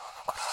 そうだから。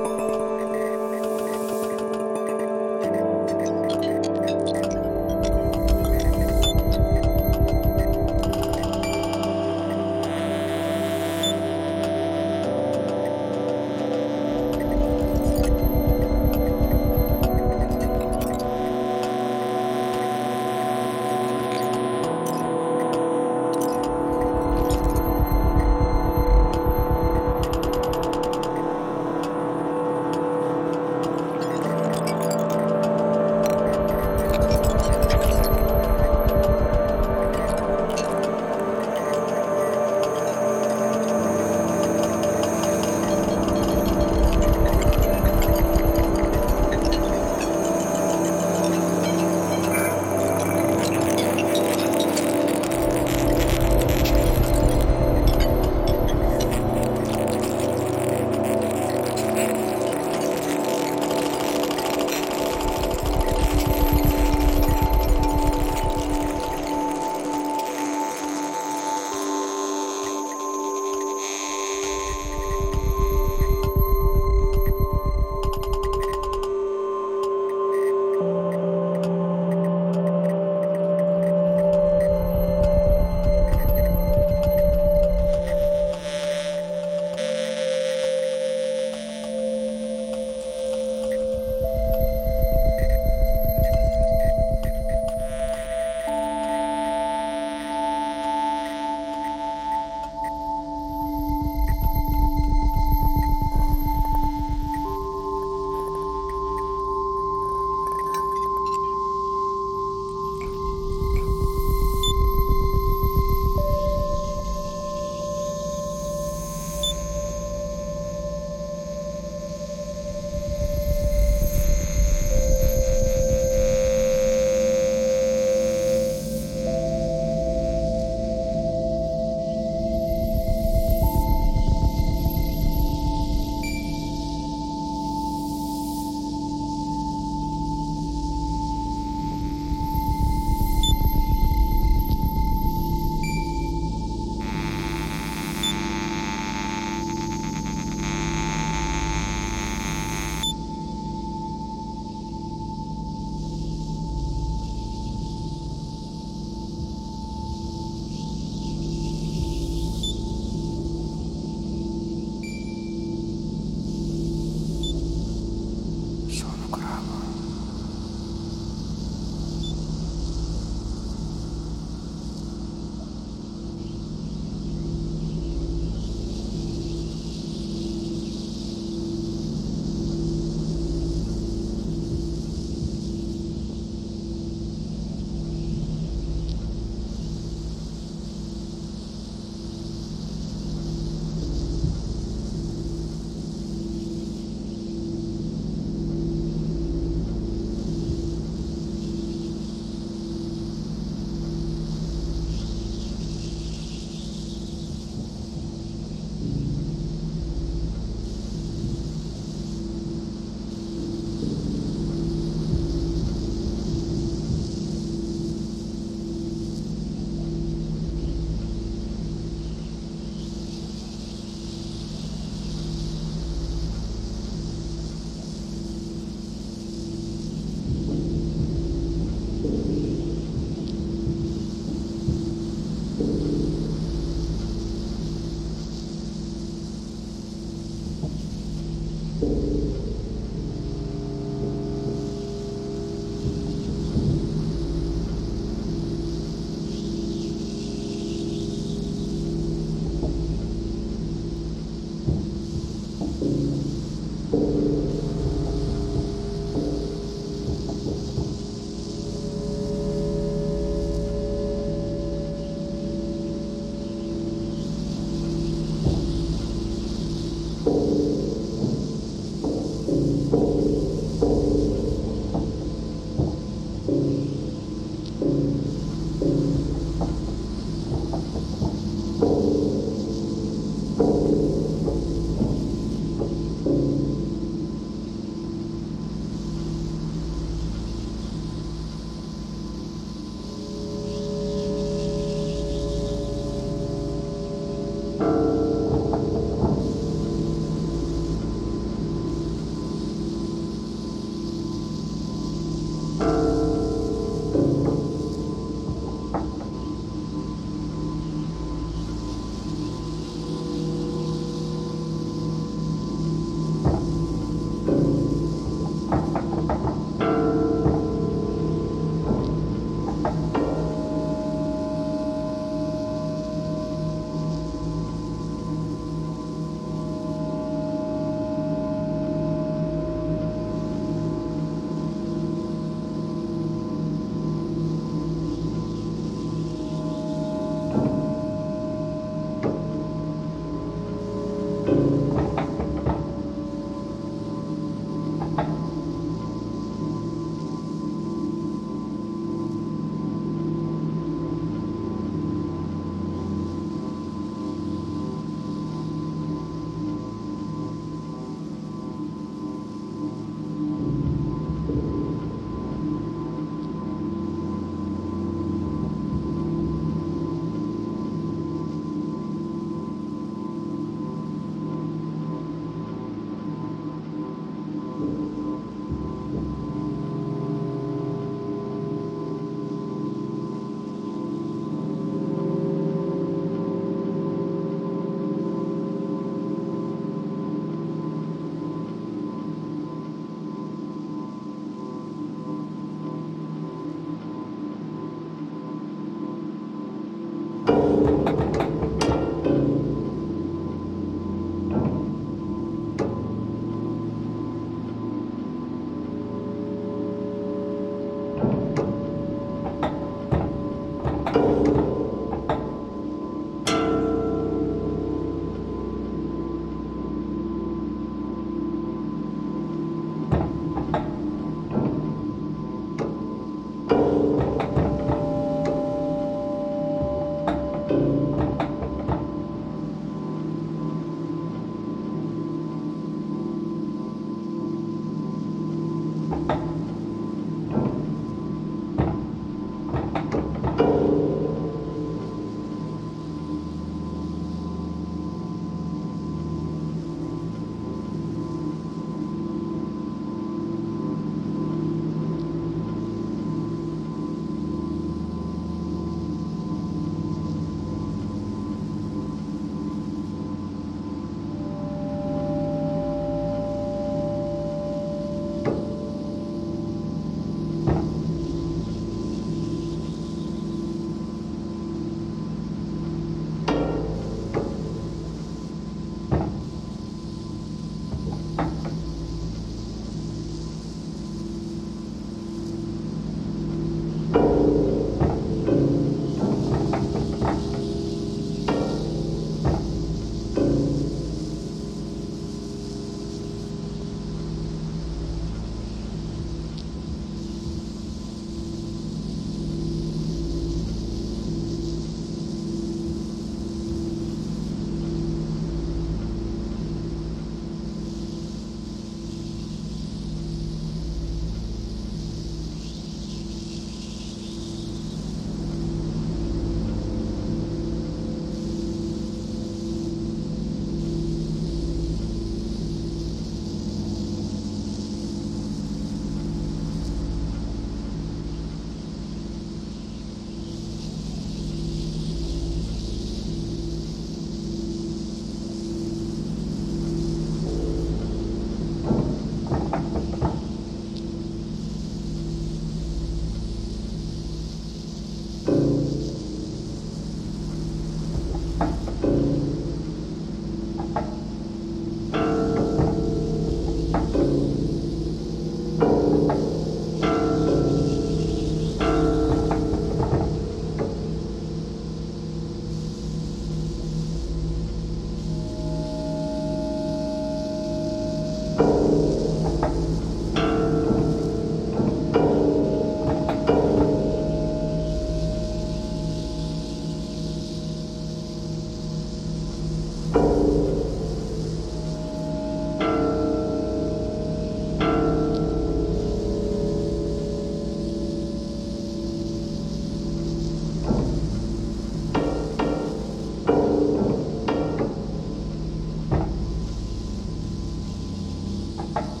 you.